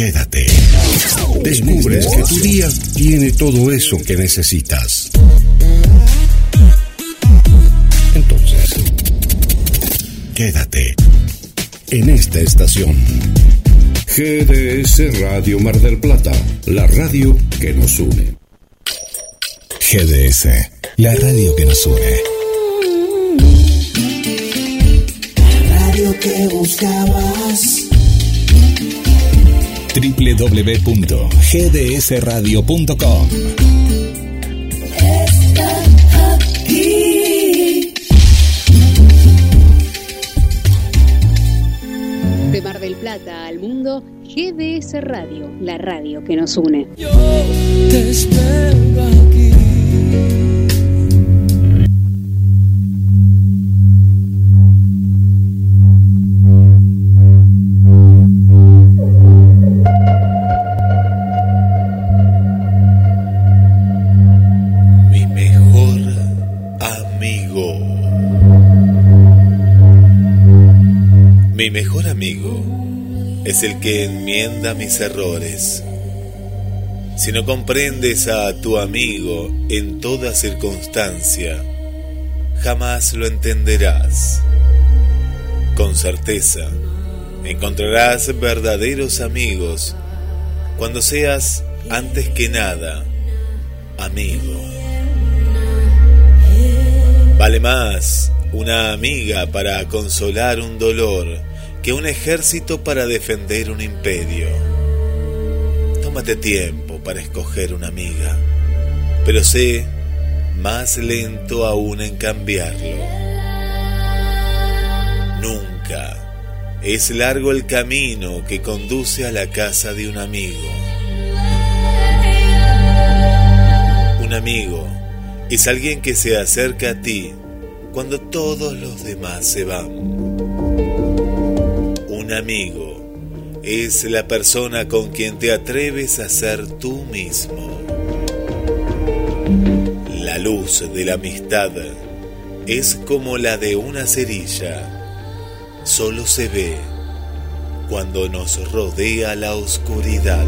Quédate. Descubres que tu día tiene todo eso que necesitas. Entonces, quédate en esta estación. GDS Radio Mar del Plata, la radio que nos une. GDS, la radio que nos une. La radio que buscabas www.gdsradio.com. De Mar del Plata al mundo, GDS Radio, la radio que nos une. Te espero aquí. Amigo es el que enmienda mis errores. Si no comprendes a tu amigo en toda circunstancia, jamás lo entenderás. Con certeza, encontrarás verdaderos amigos cuando seas, antes que nada, amigo. Vale más una amiga para consolar un dolor un ejército para defender un imperio. Tómate tiempo para escoger una amiga, pero sé más lento aún en cambiarlo. Nunca es largo el camino que conduce a la casa de un amigo. Un amigo es alguien que se acerca a ti cuando todos los demás se van. Amigo es la persona con quien te atreves a ser tú mismo. La luz de la amistad es como la de una cerilla. Solo se ve cuando nos rodea la oscuridad.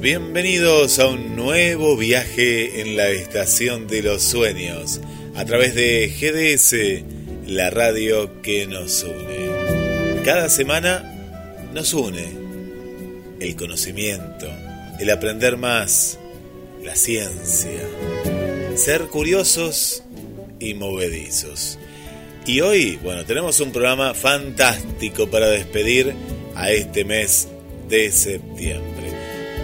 Bienvenidos a un nuevo viaje en la estación de los sueños a través de GDS, la radio que nos une. Cada semana nos une el conocimiento, el aprender más, la ciencia, ser curiosos y movedizos. Y hoy, bueno, tenemos un programa fantástico para despedir a este mes de septiembre.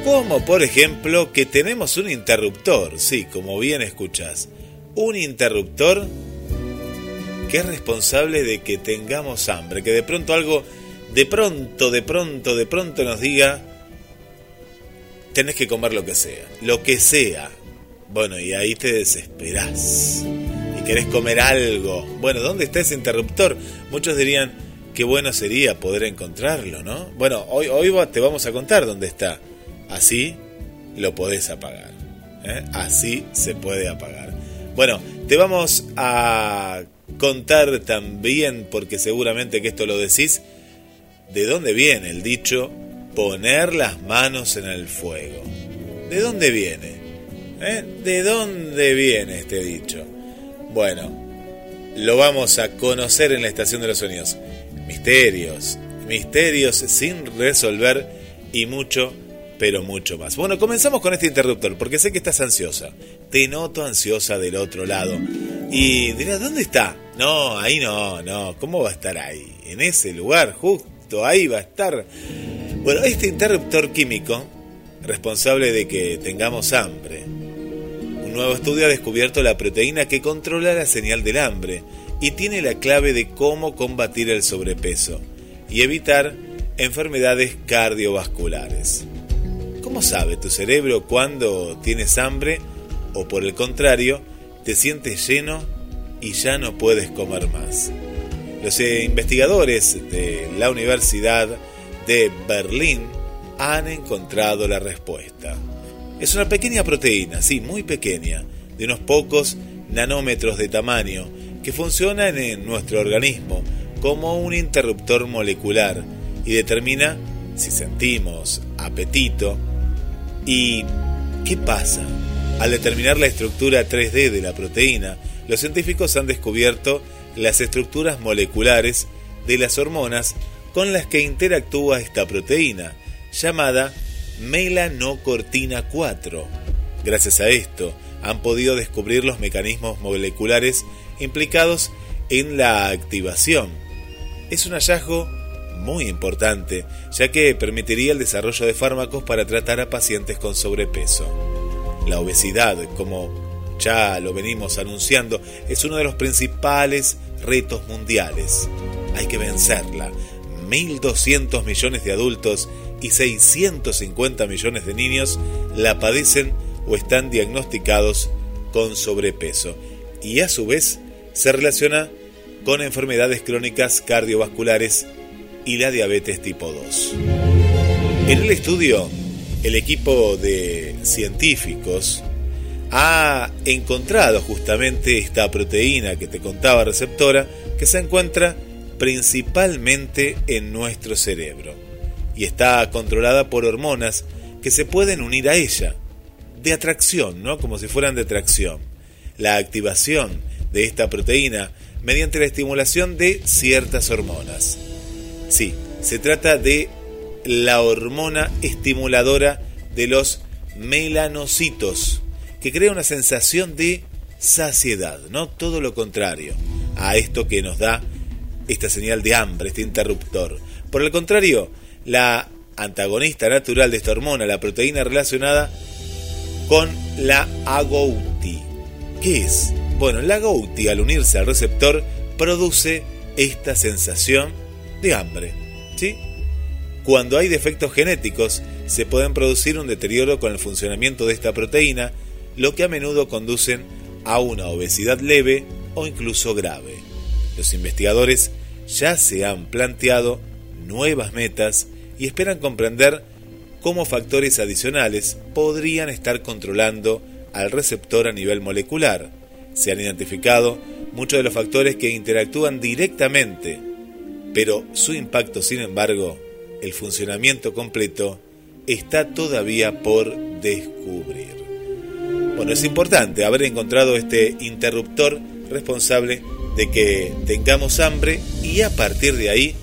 Como por ejemplo que tenemos un interruptor, sí, como bien escuchas, un interruptor que es responsable de que tengamos hambre, que de pronto algo, de pronto, de pronto, de pronto nos diga, tenés que comer lo que sea, lo que sea. Bueno, y ahí te desesperás y querés comer algo. Bueno, ¿dónde está ese interruptor? Muchos dirían, qué bueno sería poder encontrarlo, ¿no? Bueno, hoy, hoy te vamos a contar dónde está. Así lo podés apagar. ¿eh? Así se puede apagar. Bueno, te vamos a contar también, porque seguramente que esto lo decís, de dónde viene el dicho poner las manos en el fuego. ¿De dónde viene? ¿Eh? ¿De dónde viene este dicho? Bueno, lo vamos a conocer en la Estación de los Sueños misterios, misterios sin resolver y mucho, pero mucho más. Bueno, comenzamos con este interruptor porque sé que estás ansiosa. Te noto ansiosa del otro lado. Y dirás, ¿dónde está? No, ahí no, no. ¿Cómo va a estar ahí? En ese lugar, justo ahí va a estar. Bueno, este interruptor químico, responsable de que tengamos hambre. Un nuevo estudio ha descubierto la proteína que controla la señal del hambre y tiene la clave de cómo combatir el sobrepeso y evitar enfermedades cardiovasculares. ¿Cómo sabe tu cerebro cuando tienes hambre o por el contrario te sientes lleno y ya no puedes comer más? Los investigadores de la Universidad de Berlín han encontrado la respuesta. Es una pequeña proteína, sí, muy pequeña, de unos pocos nanómetros de tamaño, que funcionan en nuestro organismo como un interruptor molecular y determina si sentimos apetito y qué pasa. Al determinar la estructura 3D de la proteína, los científicos han descubierto las estructuras moleculares de las hormonas con las que interactúa esta proteína, llamada melanocortina 4. Gracias a esto, han podido descubrir los mecanismos moleculares implicados en la activación. Es un hallazgo muy importante, ya que permitiría el desarrollo de fármacos para tratar a pacientes con sobrepeso. La obesidad, como ya lo venimos anunciando, es uno de los principales retos mundiales. Hay que vencerla. 1.200 millones de adultos y 650 millones de niños la padecen o están diagnosticados con sobrepeso. Y a su vez, se relaciona con enfermedades crónicas cardiovasculares y la diabetes tipo 2. En el estudio, el equipo de científicos ha encontrado justamente esta proteína que te contaba receptora que se encuentra principalmente en nuestro cerebro y está controlada por hormonas que se pueden unir a ella, de atracción, ¿no? Como si fueran de atracción. La activación de esta proteína mediante la estimulación de ciertas hormonas. Sí, se trata de la hormona estimuladora de los melanocitos, que crea una sensación de saciedad, no todo lo contrario a esto que nos da esta señal de hambre, este interruptor. Por el contrario, la antagonista natural de esta hormona, la proteína relacionada con la agouti. ¿Qué es? Bueno, la GOUTI al unirse al receptor produce esta sensación hambre. ¿sí? Cuando hay defectos genéticos, se pueden producir un deterioro con el funcionamiento de esta proteína, lo que a menudo conducen a una obesidad leve o incluso grave. Los investigadores ya se han planteado nuevas metas y esperan comprender cómo factores adicionales podrían estar controlando al receptor a nivel molecular, se han identificado muchos de los factores que interactúan directamente, pero su impacto, sin embargo, el funcionamiento completo, está todavía por descubrir. Bueno, es importante haber encontrado este interruptor responsable de que tengamos hambre y a partir de ahí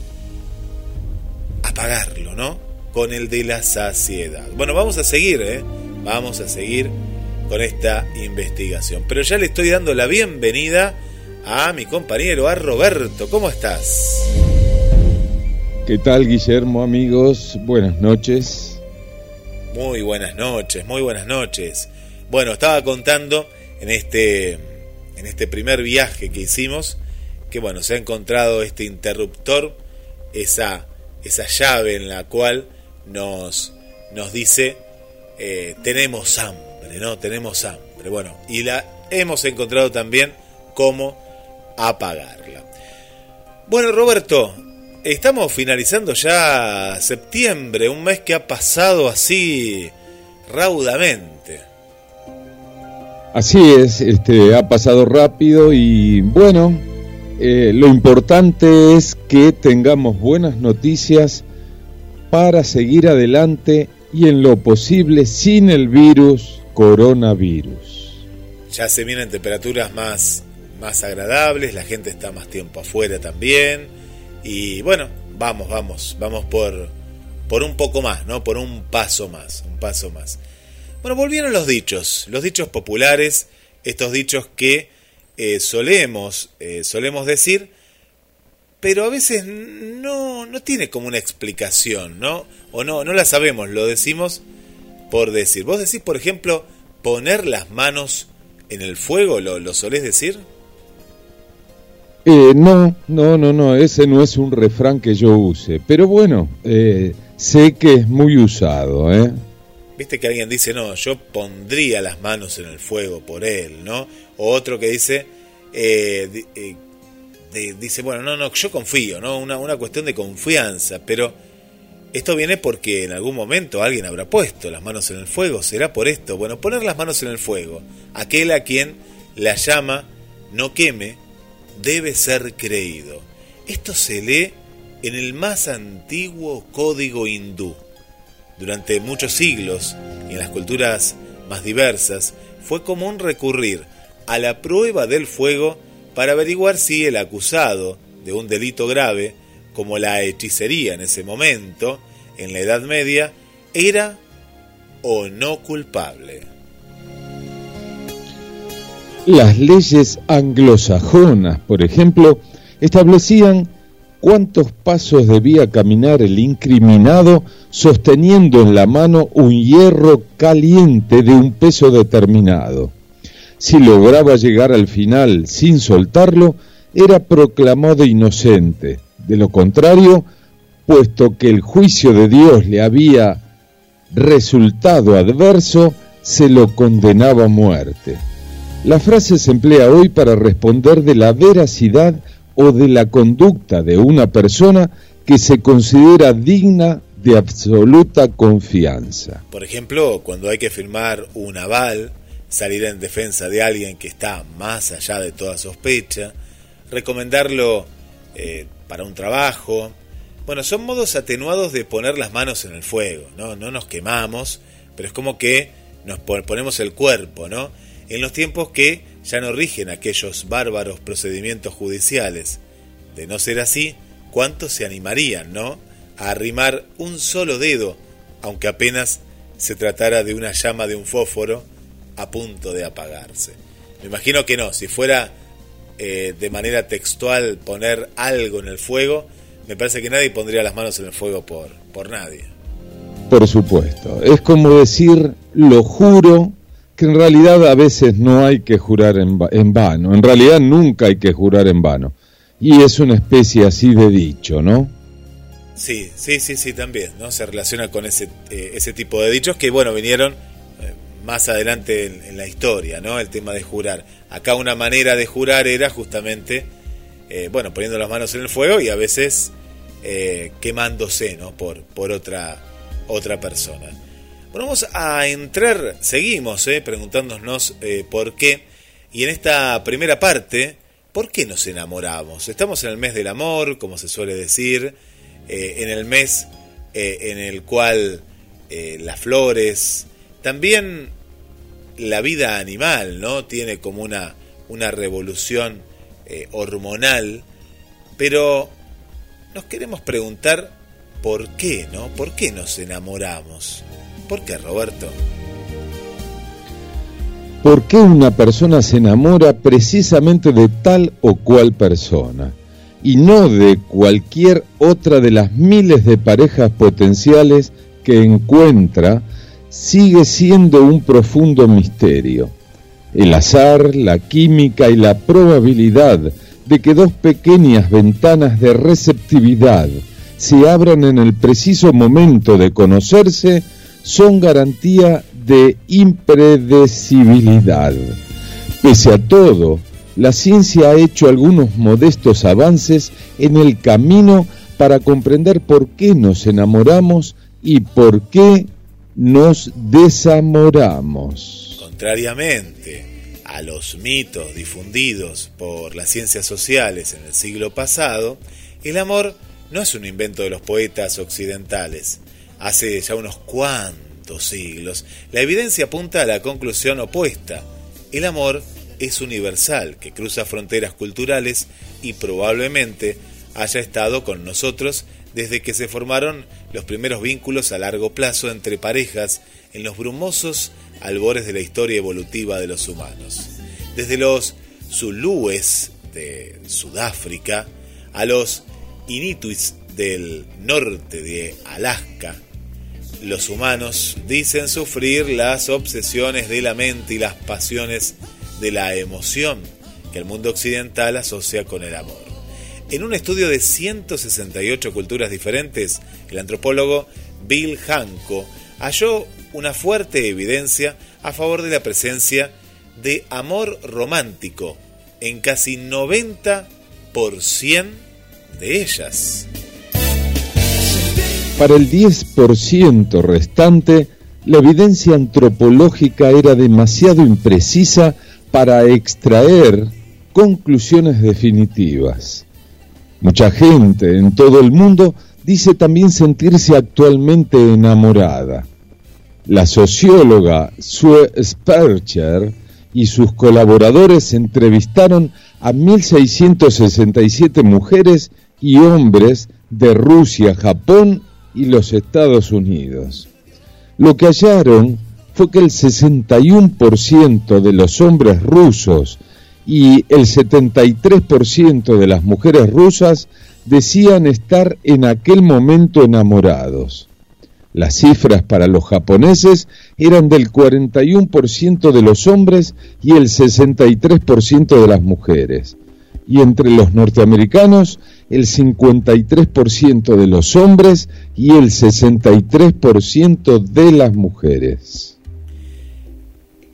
apagarlo, ¿no? Con el de la saciedad. Bueno, vamos a seguir, ¿eh? Vamos a seguir con esta investigación. Pero ya le estoy dando la bienvenida a mi compañero, a Roberto. ¿Cómo estás? ¿Qué tal, Guillermo, amigos? Buenas noches. Muy buenas noches, muy buenas noches. Bueno, estaba contando en este, en este primer viaje que hicimos que, bueno, se ha encontrado este interruptor, esa, esa llave en la cual nos, nos dice, eh, tenemos hambre, ¿no? Tenemos hambre. Bueno, y la hemos encontrado también cómo apagarla. Bueno, Roberto, estamos finalizando ya septiembre, un mes que ha pasado así raudamente. Así es, este, ha pasado rápido y bueno, eh, lo importante es que tengamos buenas noticias para seguir adelante y en lo posible sin el virus coronavirus. Ya se vienen temperaturas más más agradables, la gente está más tiempo afuera también. Y bueno, vamos, vamos, vamos por, por un poco más, ¿no? Por un paso más, un paso más. Bueno, volvieron los dichos, los dichos populares, estos dichos que eh, solemos, eh, solemos decir, pero a veces no, no tiene como una explicación, ¿no? O no, no la sabemos, lo decimos por decir. Vos decís, por ejemplo, poner las manos en el fuego, ¿lo, lo solés decir? Eh, no, no, no, no, ese no es un refrán que yo use, pero bueno, eh, sé que es muy usado, ¿eh? Viste que alguien dice, no, yo pondría las manos en el fuego por él, ¿no? O otro que dice, eh, eh, dice, bueno, no, no, yo confío, ¿no? Una, una cuestión de confianza, pero esto viene porque en algún momento alguien habrá puesto las manos en el fuego, será por esto. Bueno, poner las manos en el fuego, aquel a quien la llama no queme, debe ser creído. Esto se lee en el más antiguo código hindú. Durante muchos siglos, y en las culturas más diversas, fue común recurrir a la prueba del fuego para averiguar si el acusado de un delito grave, como la hechicería en ese momento, en la Edad Media, era o no culpable. Las leyes anglosajonas, por ejemplo, establecían cuántos pasos debía caminar el incriminado sosteniendo en la mano un hierro caliente de un peso determinado. Si lograba llegar al final sin soltarlo, era proclamado inocente. De lo contrario, puesto que el juicio de Dios le había resultado adverso, se lo condenaba a muerte. La frase se emplea hoy para responder de la veracidad o de la conducta de una persona que se considera digna de absoluta confianza. Por ejemplo, cuando hay que firmar un aval, salir en defensa de alguien que está más allá de toda sospecha, recomendarlo eh, para un trabajo. Bueno, son modos atenuados de poner las manos en el fuego, ¿no? No nos quemamos, pero es como que nos ponemos el cuerpo, ¿no? En los tiempos que ya no rigen aquellos bárbaros procedimientos judiciales. De no ser así, ¿cuántos se animarían, no? A arrimar un solo dedo, aunque apenas se tratara de una llama de un fósforo a punto de apagarse. Me imagino que no, si fuera eh, de manera textual poner algo en el fuego, me parece que nadie pondría las manos en el fuego por, por nadie. Por supuesto, es como decir, lo juro en realidad a veces no hay que jurar en, en, vano, en realidad nunca hay que jurar en vano. Y es una especie así de dicho, ¿no? Sí, sí, sí, sí, también, ¿no? Se relaciona con ese, eh, ese tipo de dichos que, bueno, vinieron eh, más adelante en, en, la historia, ¿no? El tema de jurar. Acá una manera de jurar era justamente, eh, bueno, poniendo las manos en el fuego y a veces quemándose, ¿no? Por, por otra, otra persona. Bueno, vamos a entrar, seguimos eh, preguntándonos eh, por qué. Y en esta primera parte, ¿por qué nos enamoramos? Estamos en el mes del amor, como se suele decir, eh, en el mes en el cual las flores, también la vida animal, ¿no? Tiene como una, una revolución hormonal, pero nos queremos preguntar por qué, ¿no? ¿Por qué nos enamoramos? ¿Por qué, Roberto? ¿Por qué una persona se enamora precisamente de tal o cual persona? Y no de cualquier otra de las miles de parejas potenciales que encuentra, sigue siendo un profundo misterio. El azar, la química y la probabilidad de que dos pequeñas ventanas de receptividad se abran en el preciso momento de conocerse son garantía de impredecibilidad. Pese a todo, la ciencia ha hecho algunos modestos avances en el camino para comprender por qué nos enamoramos y por qué nos desamoramos. Contrariamente a los mitos difundidos por las ciencias sociales en el siglo pasado, el amor no es un invento de los poetas occidentales. Hace ya unos cuantos siglos, la evidencia apunta a la conclusión opuesta. El amor es universal, que cruza fronteras culturales y probablemente haya estado con nosotros desde que se formaron los primeros vínculos a largo plazo entre parejas en los brumosos albores de la historia evolutiva de los humanos. Desde los Zulúes de Sudáfrica a los Inuits del norte de Alaska, los humanos dicen sufrir las obsesiones de la mente y las pasiones de la emoción que el mundo occidental asocia con el amor. En un estudio de 168 culturas diferentes, el antropólogo Bill Hanco halló una fuerte evidencia a favor de la presencia de amor romántico en casi 90% de ellas. Para el 10% restante, la evidencia antropológica era demasiado imprecisa para extraer conclusiones definitivas. Mucha gente en todo el mundo dice también sentirse actualmente enamorada. La socióloga Sue Spercher y sus colaboradores entrevistaron a 1.667 mujeres y hombres de Rusia, Japón y los Estados Unidos. Lo que hallaron fue que el 61% de los hombres rusos y el 73% de las mujeres rusas decían estar en aquel momento enamorados. Las cifras para los japoneses eran del 41% de los hombres y el 63% de las mujeres. Y entre los norteamericanos, el 53% de los hombres y el 63% de las mujeres.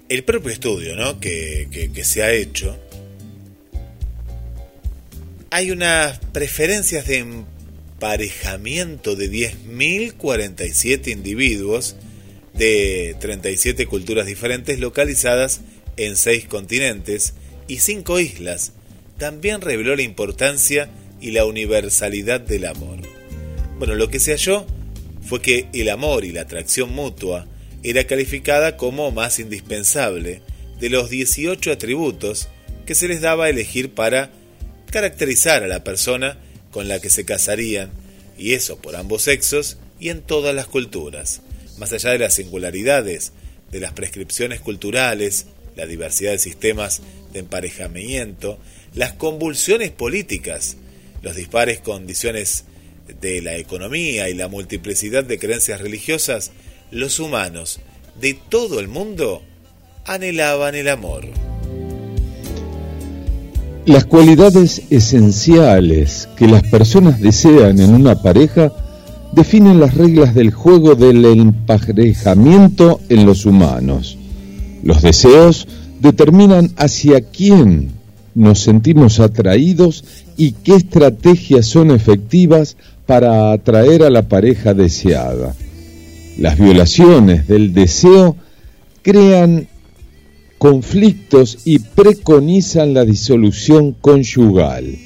El propio estudio ¿no? que, que, se ha hecho, hay unas preferencias de emparejamiento de 10.047 individuos de 37 culturas diferentes localizadas en 6 continentes y 5 islas. También reveló la importancia y la universalidad del amor. Bueno, lo que se halló fue que el amor y la atracción mutua era calificada como más indispensable de los 18 atributos que se les daba a elegir para caracterizar a la persona con la que se casarían, y eso por ambos sexos y en todas las culturas, más allá de las singularidades, de las prescripciones culturales, la diversidad de sistemas de emparejamiento, las convulsiones políticas, los dispares condiciones de la economía y la multiplicidad de creencias religiosas, los humanos de todo el mundo anhelaban el amor. Las cualidades esenciales que las personas desean en una pareja definen las reglas del juego del emparejamiento en los humanos. Los deseos determinan hacia quién nos sentimos atraídos y qué estrategias son efectivas para atraer a la pareja deseada. Las violaciones del deseo crean conflictos y preconizan la disolución conyugal.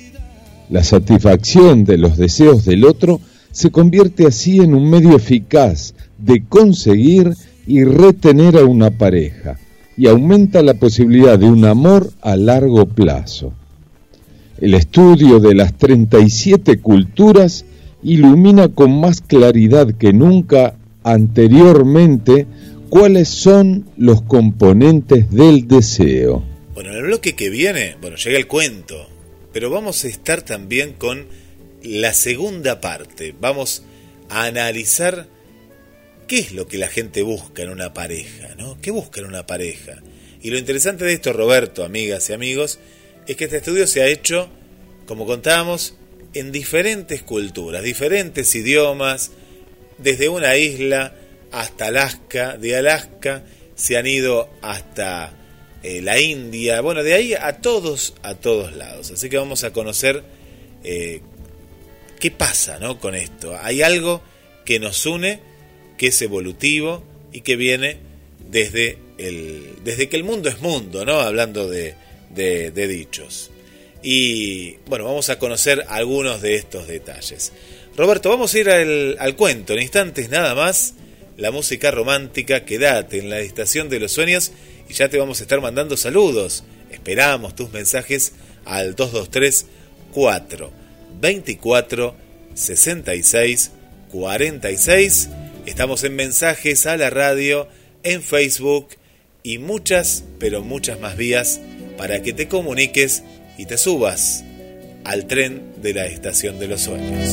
La satisfacción de los deseos del otro se convierte así en un medio eficaz de conseguir y retener a una pareja y aumenta la posibilidad de un amor a largo plazo. El estudio de las 37 culturas ilumina con más claridad que nunca anteriormente cuáles son los componentes del deseo. Bueno, en el bloque que viene, bueno, llega el cuento, pero vamos a estar también con la segunda parte. Vamos a analizar qué es lo que la gente busca en una pareja, ¿no? ¿Qué busca en una pareja? Y lo interesante de esto, Roberto, amigas y amigos, es que este estudio se ha hecho, como contábamos, en diferentes culturas, diferentes idiomas, desde una isla hasta Alaska, de Alaska se han ido hasta eh, la India, bueno, de ahí a todos, a todos lados. Así que vamos a conocer eh, qué pasa ¿no? con esto. Hay algo que nos une, que es evolutivo y que viene desde, el, desde que el mundo es mundo, ¿no? hablando de, de, dichos. Y bueno, vamos a conocer algunos de estos detalles. Roberto, vamos a ir al, al, cuento. En instantes nada más, la música romántica. Quédate en la estación de los sueños y ya te vamos a estar mandando saludos. Esperamos tus mensajes al 223 4 24 66 46. Estamos en mensajes a la radio, en Facebook y muchas, pero muchas más vías para que te comuniques y te subas al tren de la estación de los sueños.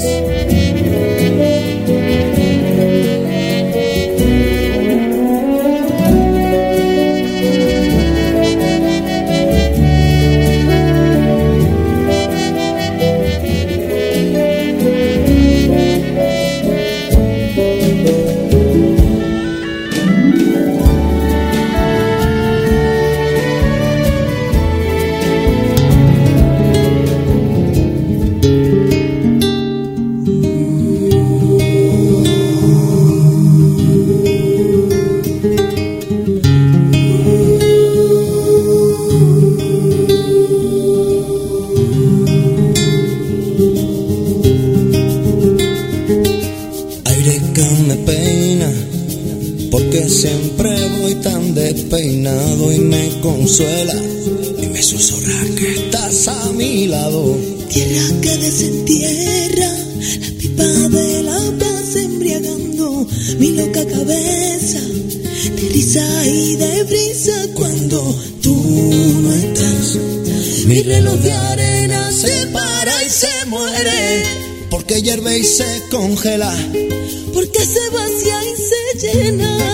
Hierve y se congela, porque se vacía y se llena.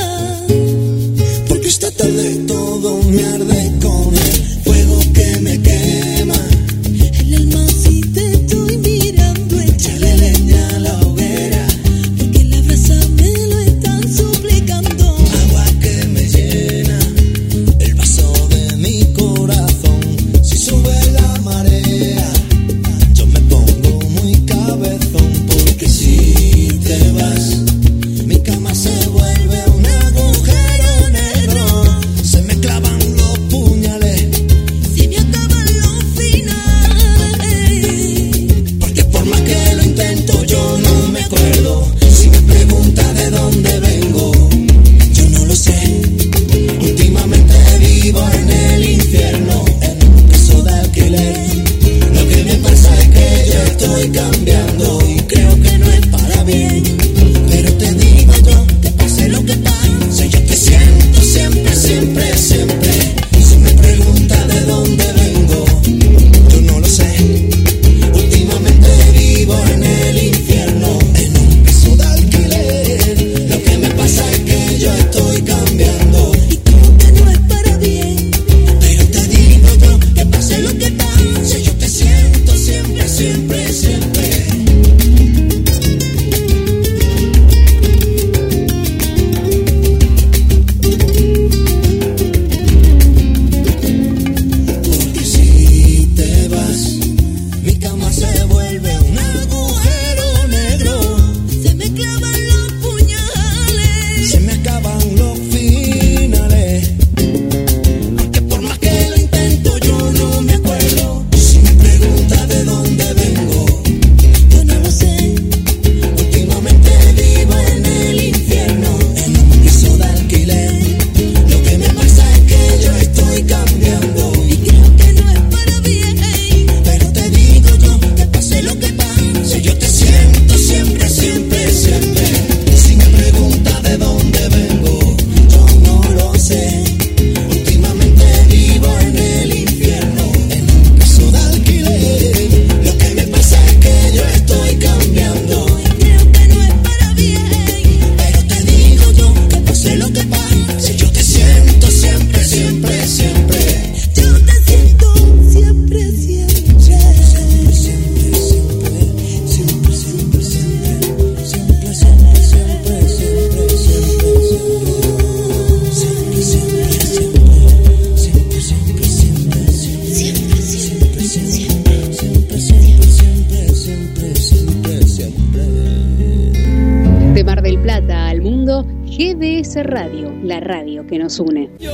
GDS Radio, la radio que nos une. Yo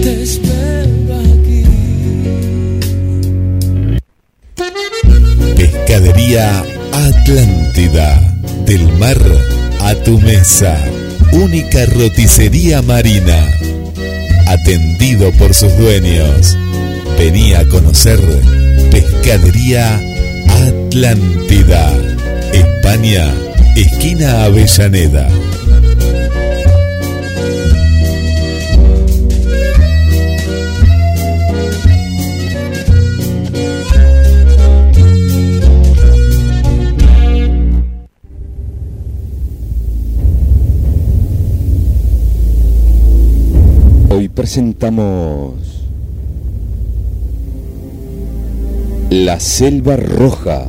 te espero aquí. Pescadería Atlántida. Del mar a tu mesa. Única roticería marina. Atendido por sus dueños. Venía a conocer Pescadería Atlántida. España, esquina Avellaneda. Presentamos La Selva Roja.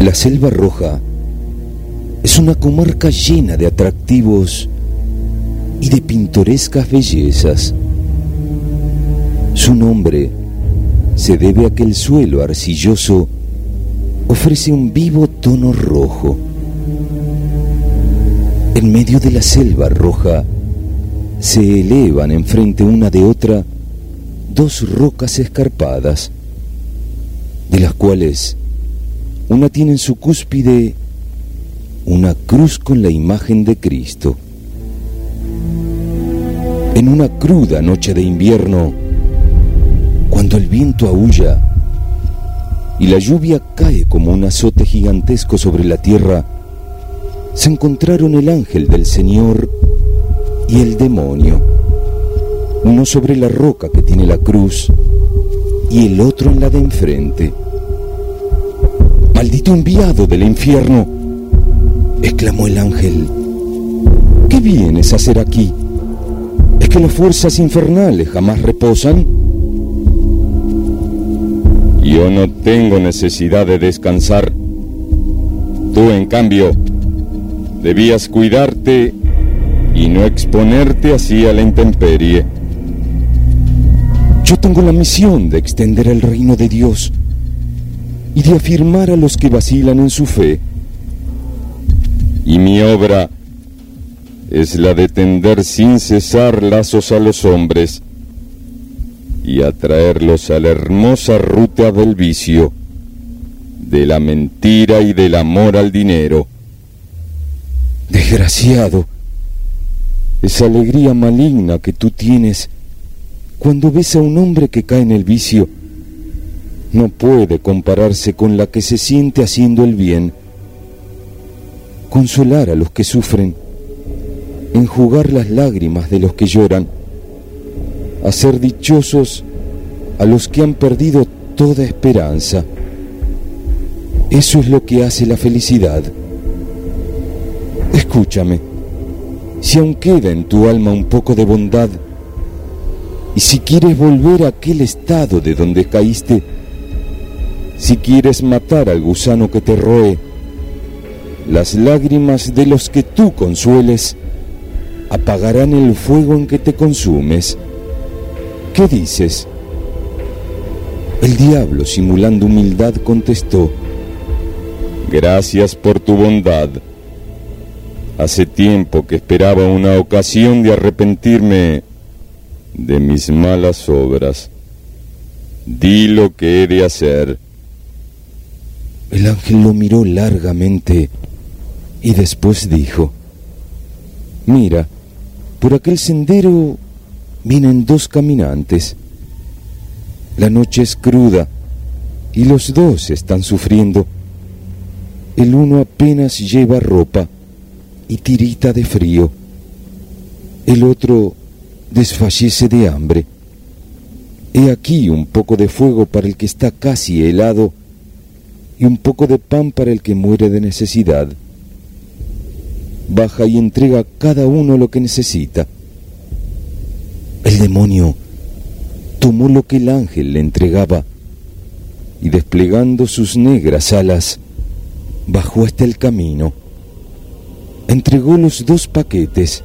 La Selva Roja es una comarca llena de atractivos y de pintorescas bellezas. Su nombre se debe a que el suelo arcilloso ofrece un vivo tono rojo. En medio de la selva roja se elevan enfrente una de otra dos rocas escarpadas, de las cuales una tiene en su cúspide una cruz con la imagen de Cristo. En una cruda noche de invierno, cuando el viento aúlla y la lluvia cae como un azote gigantesco sobre la tierra, se encontraron el ángel del Señor y el demonio, uno sobre la roca que tiene la cruz y el otro en la de enfrente. Maldito enviado del infierno, exclamó el ángel, ¿qué vienes a hacer aquí? ¿Es que las fuerzas infernales jamás reposan? Yo no tengo necesidad de descansar. Tú, en cambio, debías cuidarte y no exponerte así a la intemperie. Yo tengo la misión de extender el reino de Dios y de afirmar a los que vacilan en su fe. Y mi obra es la de tender sin cesar lazos a los hombres y atraerlos a la hermosa ruta del vicio, de la mentira y del amor al dinero. Desgraciado, esa alegría maligna que tú tienes cuando ves a un hombre que cae en el vicio no puede compararse con la que se siente haciendo el bien. Consolar a los que sufren, enjugar las lágrimas de los que lloran, hacer dichosos a los que han perdido toda esperanza. Eso es lo que hace la felicidad. Escúchame, si aún queda en tu alma un poco de bondad, y si quieres volver a aquel estado de donde caíste, si quieres matar al gusano que te roe, las lágrimas de los que tú consueles apagarán el fuego en que te consumes. ¿Qué dices? El diablo, simulando humildad, contestó, Gracias por tu bondad. Hace tiempo que esperaba una ocasión de arrepentirme de mis malas obras. Di lo que he de hacer. El ángel lo miró largamente y después dijo, Mira, por aquel sendero vienen dos caminantes. La noche es cruda y los dos están sufriendo. El uno apenas lleva ropa y tirita de frío. El otro desfallece de hambre. He aquí un poco de fuego para el que está casi helado y un poco de pan para el que muere de necesidad. Baja y entrega a cada uno lo que necesita. El demonio tomó lo que el ángel le entregaba y desplegando sus negras alas, bajó hasta el camino. Entregó los dos paquetes,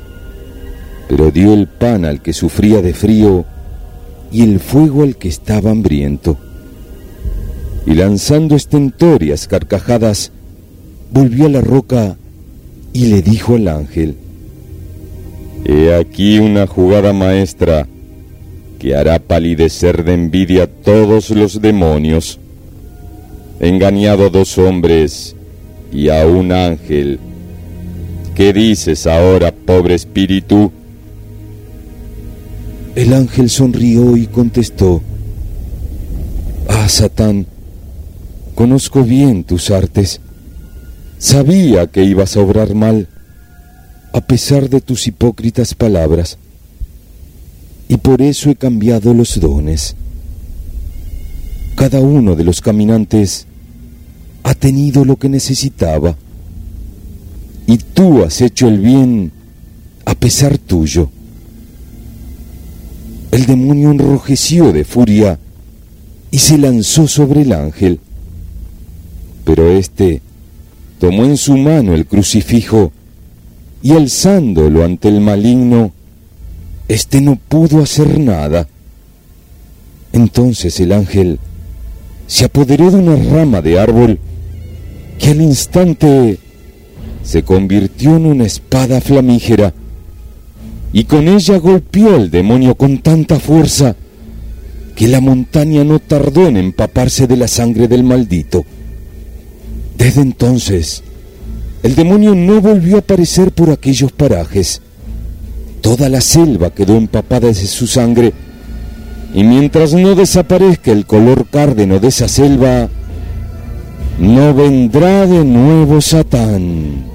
pero dio el pan al que sufría de frío y el fuego al que estaba hambriento. y lanzando estentorias carcajadas, volvió a la roca y le dijo al ángel, He aquí una jugada maestra que hará palidecer de envidia a todos los demonios. Engañado a dos hombres y a un ángel. ¿Qué dices ahora, pobre espíritu? El ángel sonrió y contestó, Ah, Satán, conozco bien tus artes. Sabía que ibas a obrar mal, a pesar de tus hipócritas palabras, y por eso he cambiado los dones. Cada uno de los caminantes ha tenido lo que necesitaba, y tú has hecho el bien a pesar tuyo. El demonio enrojeció de furia y se lanzó sobre el ángel. Pero éste tomó en su mano el crucifijo y alzándolo ante el maligno, éste no pudo hacer nada. Entonces el ángel se apoderó de una rama de árbol que al instante se convirtió en una espada flamígera y con ella golpeó al demonio con tanta fuerza que la montaña no tardó en empaparse de la sangre del maldito. Desde entonces, el demonio no volvió a aparecer por aquellos parajes. Toda la selva quedó empapada de su sangre, y mientras no desaparezca el color cárdeno de esa selva, no vendrá de nuevo Satán.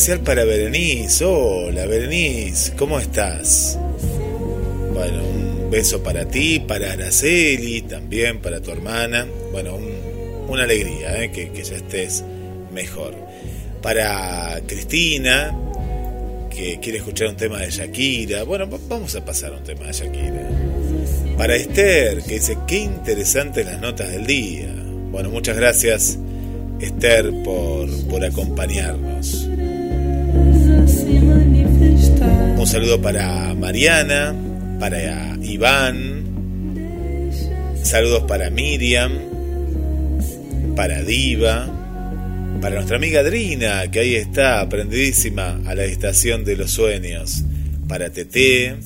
Especial para Berenice. Hola Berenice, ¿cómo estás? Bueno, un beso para ti, para Araceli, también para tu hermana. Bueno, una alegría ¿eh? que, que ya estés mejor. Para Cristina, que quiere escuchar un tema de Shakira. Bueno, vamos a pasar un tema de Shakira. Para Esther, que dice, qué interesantes las notas del día. Bueno, muchas gracias Esther por, por acompañarnos. Saludo para Mariana, para Iván, saludos para Miriam, para Diva, para nuestra amiga Adrina, que ahí está, aprendidísima a la estación de los sueños. Para Tete.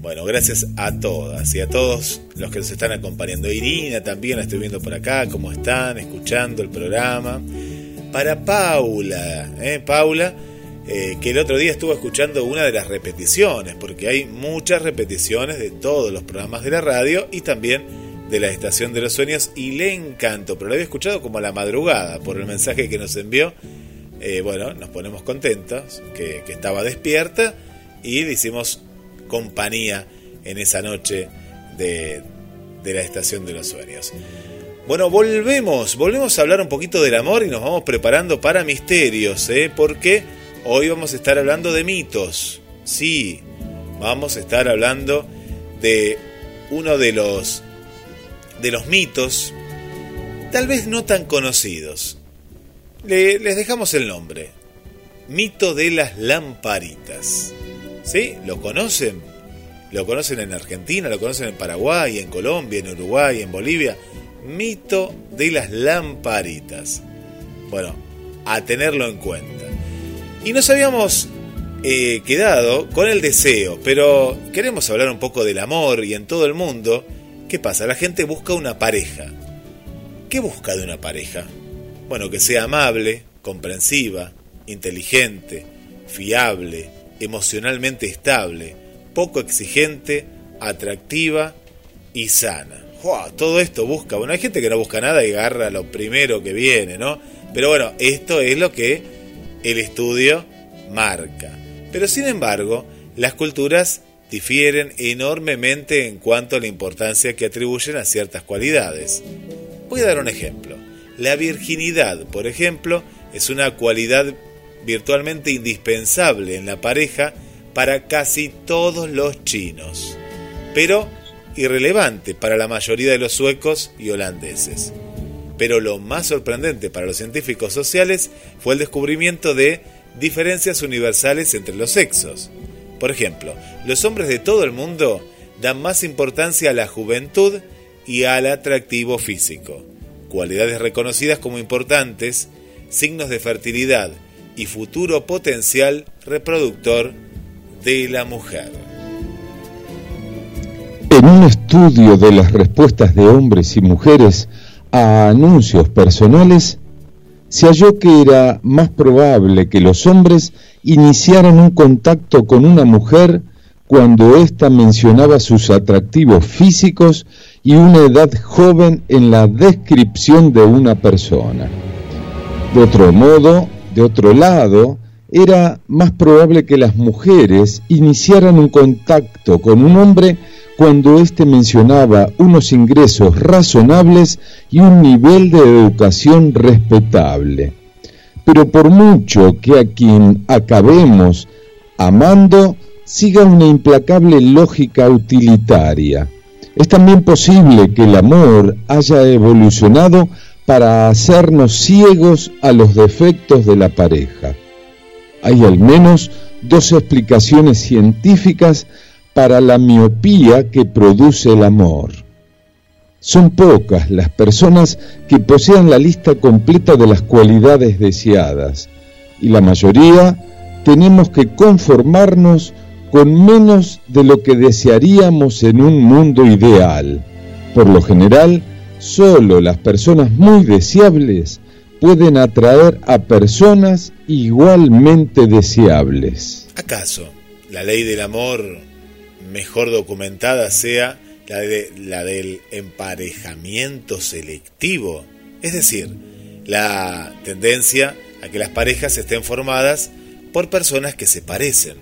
Bueno, gracias a todas y a todos los que nos están acompañando. Irina también la estoy viendo por acá, cómo están, escuchando el programa. Para Paula, ¿eh? Paula, eh, que el otro día estuvo escuchando una de las repeticiones, porque hay muchas repeticiones de todos los programas de la radio y también de la Estación de los Sueños y le encantó, pero lo había escuchado como a la madrugada por el mensaje que nos envió. Eh, bueno, nos ponemos contentos, que, estaba despierta y le hicimos compañía en esa noche de, de la Estación de los Sueños. Bueno, volvemos, volvemos a hablar un poquito del amor y nos vamos preparando para misterios, ¿eh? porque hoy vamos a estar hablando de mitos. Sí, vamos a estar hablando de uno de los de los mitos, tal vez no tan conocidos. les dejamos el nombre. Mito de las lamparitas. ¿Sí? ¿Lo conocen? ¿Lo conocen en Argentina? ¿Lo conocen en Paraguay, en Colombia, en Uruguay, en Bolivia? Mito de las lamparitas. Bueno, a tenerlo en cuenta. Y nos habíamos eh, quedado con el deseo, pero queremos hablar un poco del amor y en todo el mundo ¿Qué pasa? La gente busca una pareja. ¿Qué busca de una pareja? Bueno, que sea amable, comprensiva, inteligente, fiable, emocionalmente estable, poco exigente, atractiva y sana. Todo esto busca. Bueno, hay gente que no busca nada y agarra lo primero que viene, ¿no? Pero bueno, esto es lo que el estudio marca. Pero sin embargo, las culturas difieren enormemente en cuanto a la importancia que atribuyen a ciertas cualidades. Voy a dar un ejemplo. La virginidad, por ejemplo, es una cualidad virtualmente indispensable en la pareja para casi todos los chinos, pero irrelevante para la mayoría de los suecos y holandeses. Pero lo más sorprendente para los científicos sociales fue el descubrimiento de diferencias universales entre los sexos. Por ejemplo, los hombres de todo el mundo dan más importancia a la juventud y al atractivo físico, cualidades reconocidas como importantes, signos de fertilidad y futuro potencial reproductor de la mujer. En un estudio de las respuestas de hombres y mujeres a anuncios personales, se halló que era más probable que los hombres iniciaran un contacto con una mujer cuando ésta mencionaba sus atractivos físicos y una edad joven en la descripción de una persona. De otro modo, de otro lado, era más probable que las mujeres iniciaran un contacto con un hombre cuando éste mencionaba unos ingresos razonables y un nivel de educación respetable. Pero por mucho que a quien acabemos amando, siga una implacable lógica utilitaria. Es también posible que el amor haya evolucionado para hacernos ciegos a los defectos de la pareja. Hay al menos dos explicaciones científicas para la miopía que produce el amor. Son pocas las personas que posean la lista completa de las cualidades deseadas y la mayoría tenemos que conformarnos con menos de lo que desearíamos en un mundo ideal. Por lo general, solo las personas muy deseables pueden atraer a personas igualmente deseables. ¿Acaso la ley del amor mejor documentada sea la, de, la del emparejamiento selectivo, es decir, la tendencia a que las parejas estén formadas por personas que se parecen.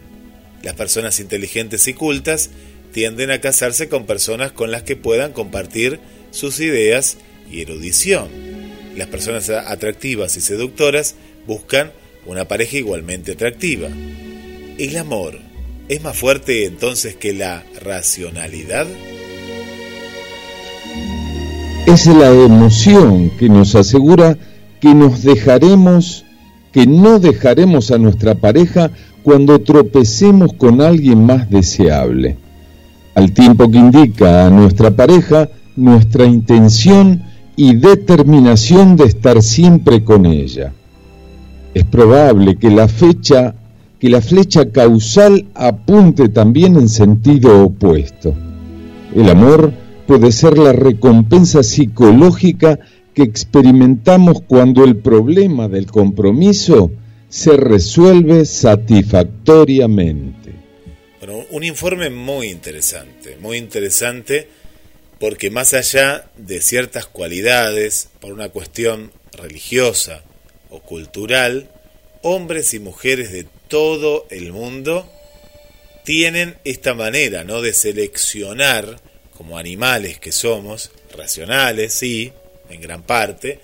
Las personas inteligentes y cultas tienden a casarse con personas con las que puedan compartir sus ideas y erudición. Las personas atractivas y seductoras buscan una pareja igualmente atractiva. ¿El amor es más fuerte entonces que la racionalidad? Es la emoción que nos asegura que nos dejaremos, que no dejaremos a nuestra pareja cuando tropecemos con alguien más deseable, al tiempo que indica a nuestra pareja nuestra intención y determinación de estar siempre con ella. Es probable que la fecha que la flecha causal apunte también en sentido opuesto. El amor puede ser la recompensa psicológica que experimentamos cuando el problema del compromiso se resuelve satisfactoriamente. Bueno, un informe muy interesante, muy interesante porque más allá de ciertas cualidades, por una cuestión religiosa o cultural, hombres y mujeres de todo el mundo tienen esta manera, ¿no? De seleccionar, como animales que somos, racionales, sí, en gran parte,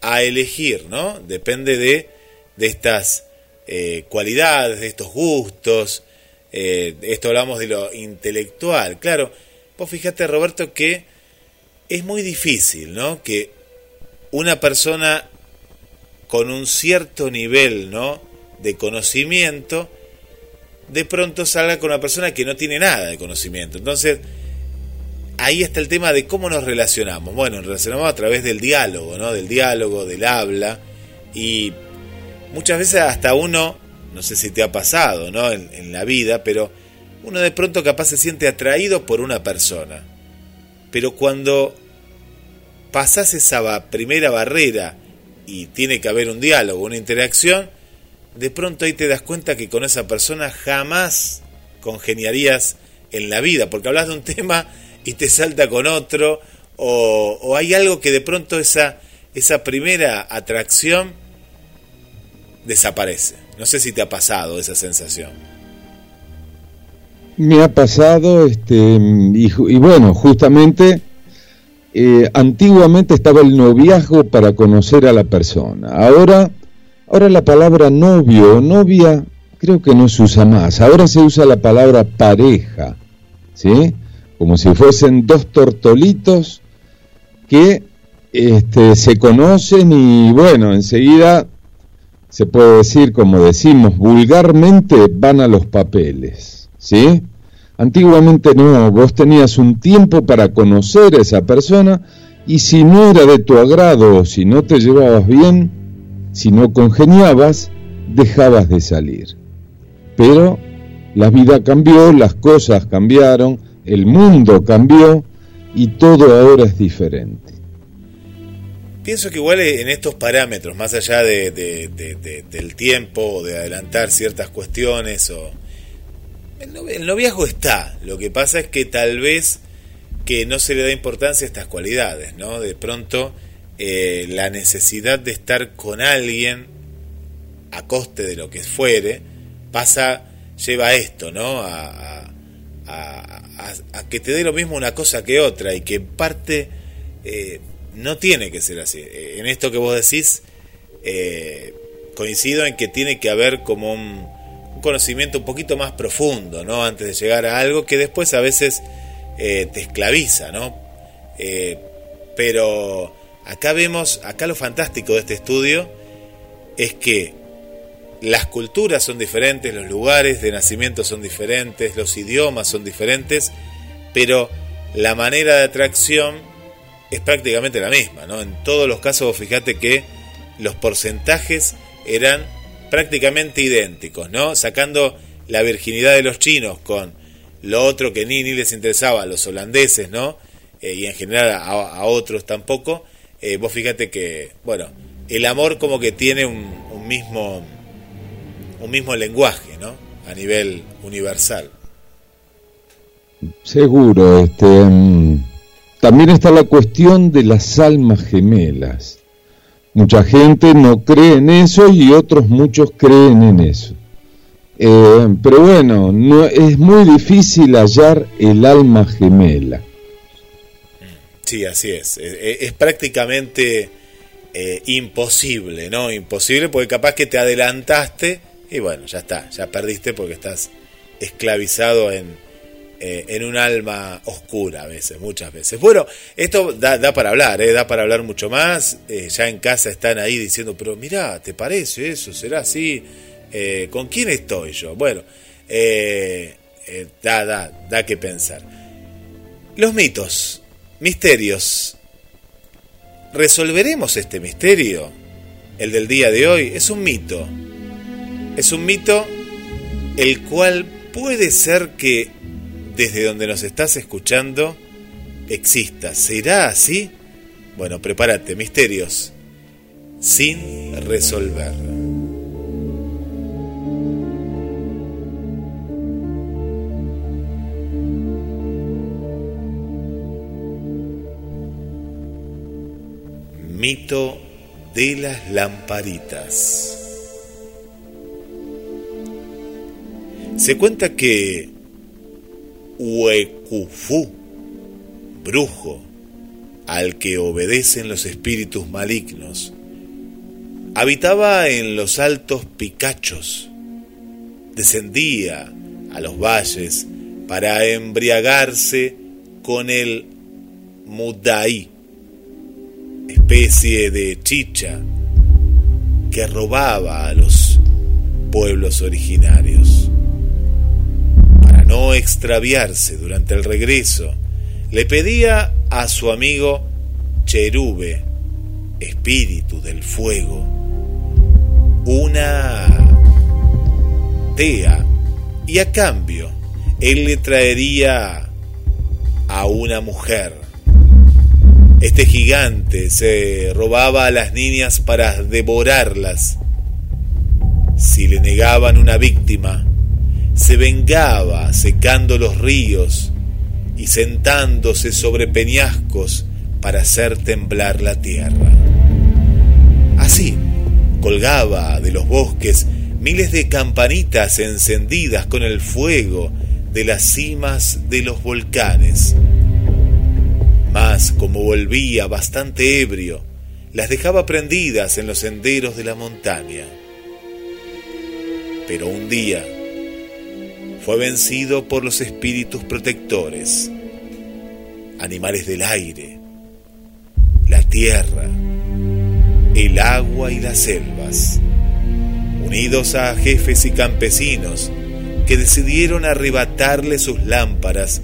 a elegir, ¿no? Depende de, de estas eh, cualidades, de estos gustos, eh, esto hablamos de lo intelectual. Claro, vos fíjate, Roberto, que es muy difícil, ¿no? Que una persona con un cierto nivel, ¿no? de conocimiento, de pronto salga con una persona que no tiene nada de conocimiento. Entonces, ahí está el tema de cómo nos relacionamos. Bueno, nos relacionamos a través del diálogo, ¿no? Del diálogo, del habla. Y muchas veces hasta uno, no sé si te ha pasado, ¿no? En, en la vida, pero uno de pronto capaz se siente atraído por una persona. Pero cuando pasas esa primera barrera y tiene que haber un diálogo, una interacción, de pronto ahí te das cuenta que con esa persona jamás congeniarías en la vida, porque hablas de un tema y te salta con otro, o, hay algo que de pronto esa, esa primera atracción desaparece. No sé si te ha pasado esa sensación. Me ha pasado, este, y, bueno, justamente eh, antiguamente estaba el noviazgo para conocer a la persona. Ahora Ahora la palabra novio o novia creo que no se usa más. Ahora se usa la palabra pareja, ¿sí? Como si fuesen dos tortolitos que este, se conocen y bueno, enseguida se puede decir, como decimos vulgarmente, van a los papeles, ¿sí? Antiguamente no, vos tenías un tiempo para conocer a esa persona y si no era de tu agrado si no te llevabas bien, si no congeniabas, dejabas de salir. Pero la vida cambió, las cosas cambiaron, el mundo cambió y todo ahora es diferente. Pienso que igual en estos parámetros, más allá de, del tiempo de adelantar ciertas cuestiones, o el noviazgo está. Lo que pasa es que tal vez que no se le da importancia a estas cualidades, ¿no? De pronto eh, la necesidad de estar con alguien a coste de lo que fuere, pasa, lleva a esto, ¿no? A, que te dé lo mismo una cosa que otra y que en parte eh, no tiene que ser así. Eh, en esto que vos decís, coincido en que tiene que haber como un, un, conocimiento un poquito más profundo, ¿no? Antes de llegar a algo que después a veces te esclaviza, ¿no? pero Acá vemos, acá lo fantástico de este estudio es que las culturas son diferentes, los lugares de nacimiento son diferentes, los idiomas son diferentes, pero la manera de atracción es prácticamente la misma, ¿no? En todos los casos, fíjate que los porcentajes eran prácticamente idénticos, ¿no? Sacando la virginidad de los chinos con lo otro que ni, ni les interesaba a los holandeses, ¿no? Eh, y en general a otros tampoco, eh, vos fíjate que, bueno, el amor como que tiene un, mismo un mismo lenguaje, ¿no? A nivel universal. Seguro, este mm, también está la cuestión de las almas gemelas. Mucha gente no cree en eso y otros muchos creen en eso. Eh, pero bueno, no, es muy difícil hallar el alma gemela. Sí, así es. Es, es prácticamente eh, imposible, ¿no? Imposible porque capaz que te adelantaste y bueno, ya está, ya perdiste porque estás esclavizado en, eh, en un alma oscura a veces, muchas veces. Bueno, esto da, da para hablar, ¿eh? da para hablar mucho más. Eh, ya en casa están ahí diciendo, pero mirá, ¿te parece eso? ¿Será así? ¿Con quién estoy yo? Bueno, da, da, da que pensar. Los mitos, misterios. ¿Resolveremos este misterio? El del día de hoy es un mito. Es un mito el cual puede ser que desde donde nos estás escuchando exista. ¿Será así? Bueno, prepárate, misterios sin resolver. Mito de las lamparitas. Se cuenta que Uecufu, brujo, al que obedecen los espíritus malignos, habitaba en los altos picachos, descendía a los valles para embriagarse con el mudaí, especie de chicha que robaba a los pueblos originarios. No extraviarse durante el regreso, le pedía a su amigo Cherube, espíritu del fuego, una tea y a cambio él le traería a una mujer. Este gigante se robaba a las niñas para devorarlas. Si le negaban una víctima, se vengaba secando los ríos y sentándose sobre peñascos para hacer temblar la tierra. Así, colgaba de los bosques miles de campanitas encendidas con el fuego de las cimas de los volcanes. Mas como volvía bastante ebrio, las dejaba prendidas en los senderos de la montaña. Pero un día fue vencido por los espíritus protectores, animales del aire, la tierra, el agua y las selvas, unidos a jefes y campesinos que decidieron arrebatarle sus lámparas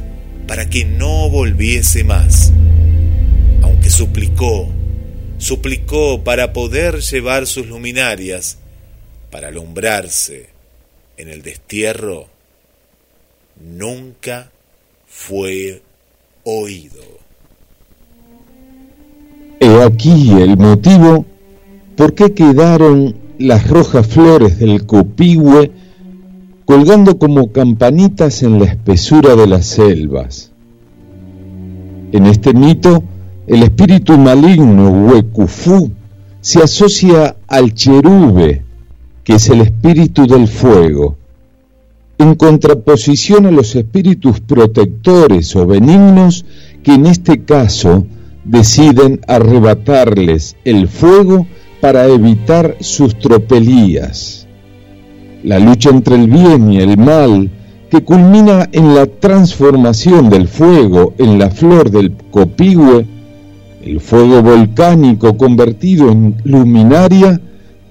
para que no volviese más, aunque suplicó, suplicó para poder llevar sus luminarias, para alumbrarse en el destierro, nunca fue oído. He aquí el motivo por qué quedaron las rojas flores del copihue colgando como campanitas en la espesura de las selvas. En este mito, el espíritu maligno Huecufu se asocia al cherube, que es el espíritu del fuego, en contraposición a los espíritus protectores o benignos que en este caso deciden arrebatarles el fuego para evitar sus tropelías. La lucha entre el bien y el mal, que culmina en la transformación del fuego en la flor del copihue, el fuego volcánico convertido en luminaria,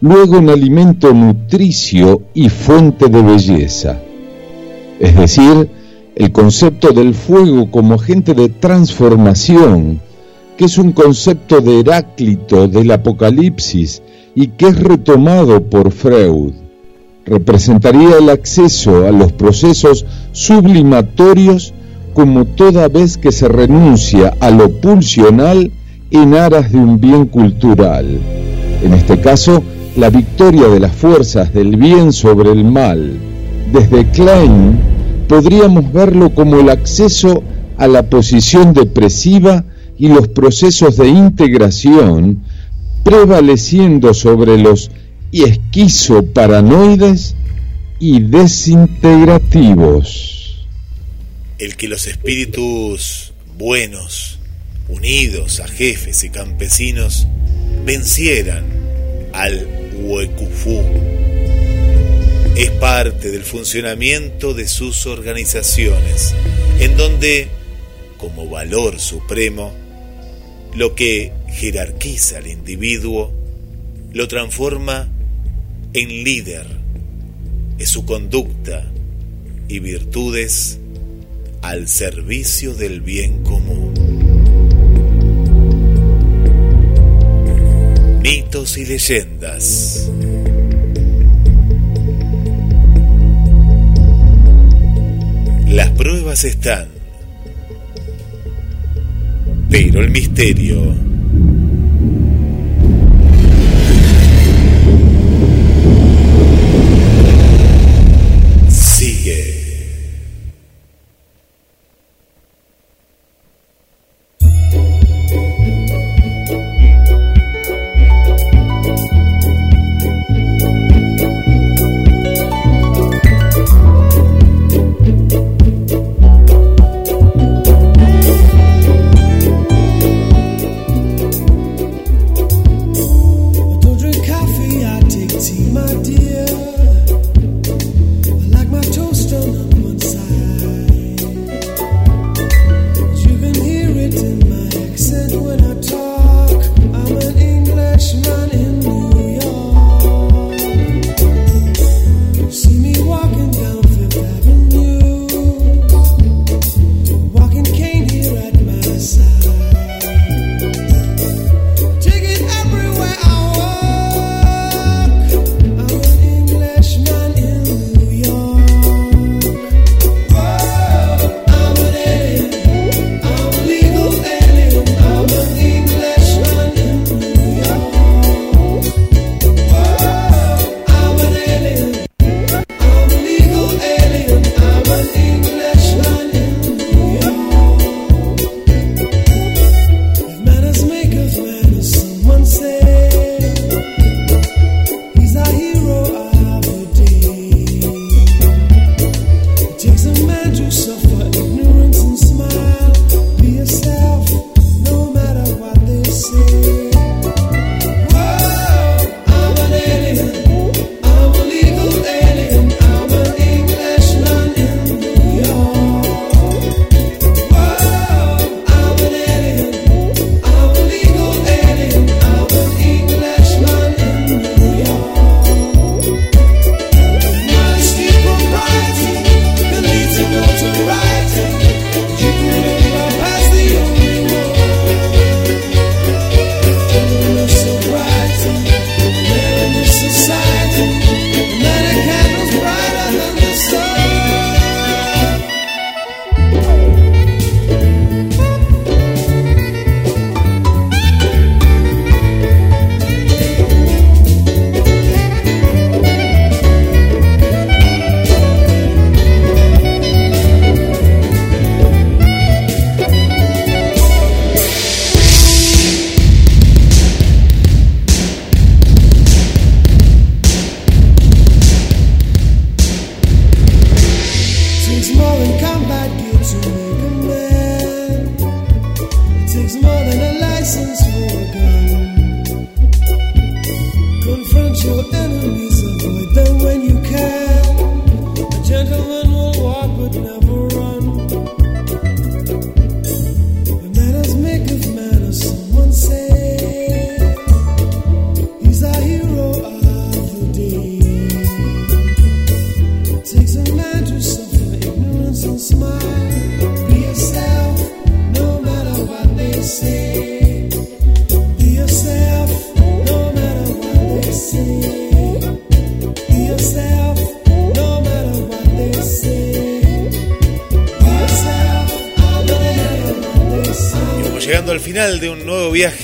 luego en alimento nutricio y fuente de belleza. Es decir, el concepto del fuego como agente de transformación, que es un concepto de Heráclito del Apocalipsis y que es retomado por Freud, representaría el acceso a los procesos sublimatorios como toda vez que se renuncia a lo pulsional en aras de un bien cultural. En este caso, la victoria de las fuerzas del bien sobre el mal. Desde Klein, podríamos verlo como el acceso a la posición depresiva y los procesos de integración prevaleciendo sobre los esquizoparanoides y desintegrativos. El que los espíritus buenos, unidos a jefes y campesinos, vencieran al Huecufú es parte del funcionamiento de sus organizaciones, en donde, como valor supremo, lo que jerarquiza al individuo lo transforma en líder, es su conducta y virtudes al servicio del bien común. Mitos y leyendas. Las pruebas están, pero el misterio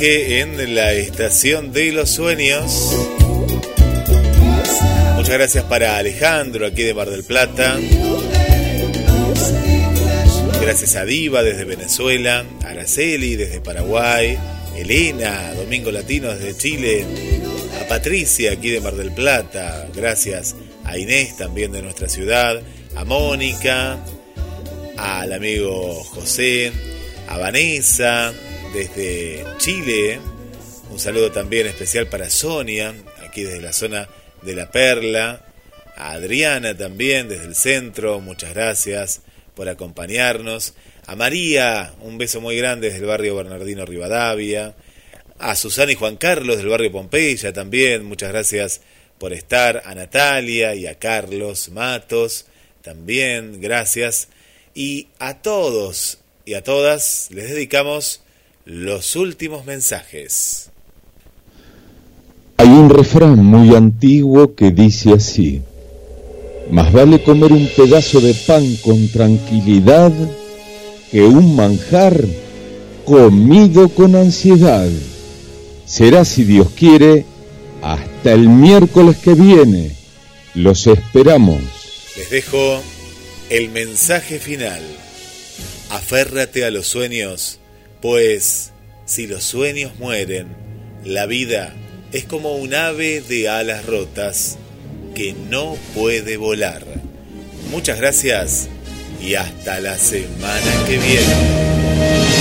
en la estación de los sueños. Muchas gracias para Alejandro aquí de Mar del Plata. Gracias a Diva desde Venezuela, Araceli desde Paraguay, Elena, Domingo Latino desde Chile, a Patricia aquí de Mar del Plata, gracias a Inés también de nuestra ciudad, a Mónica, al amigo José, a Vanessa desde Chile, un saludo también especial para Sonia, aquí desde la zona de La Perla, a Adriana también desde el centro, muchas gracias por acompañarnos, a María, un beso muy grande desde el barrio Bernardino Rivadavia, a Susana y Juan Carlos del barrio Pompeya también, muchas gracias por estar, a Natalia y a Carlos Matos también, gracias, y a todos y a todas les dedicamos los últimos mensajes. Hay un refrán muy antiguo que dice así, más vale comer un pedazo de pan con tranquilidad que un manjar comido con ansiedad. Será, si Dios quiere, hasta el miércoles que viene. Los esperamos. Les dejo el mensaje final. Aférrate a los sueños, pues si los sueños mueren, la vida es como un ave de alas rotas que no puede volar. Muchas gracias y hasta la semana que viene.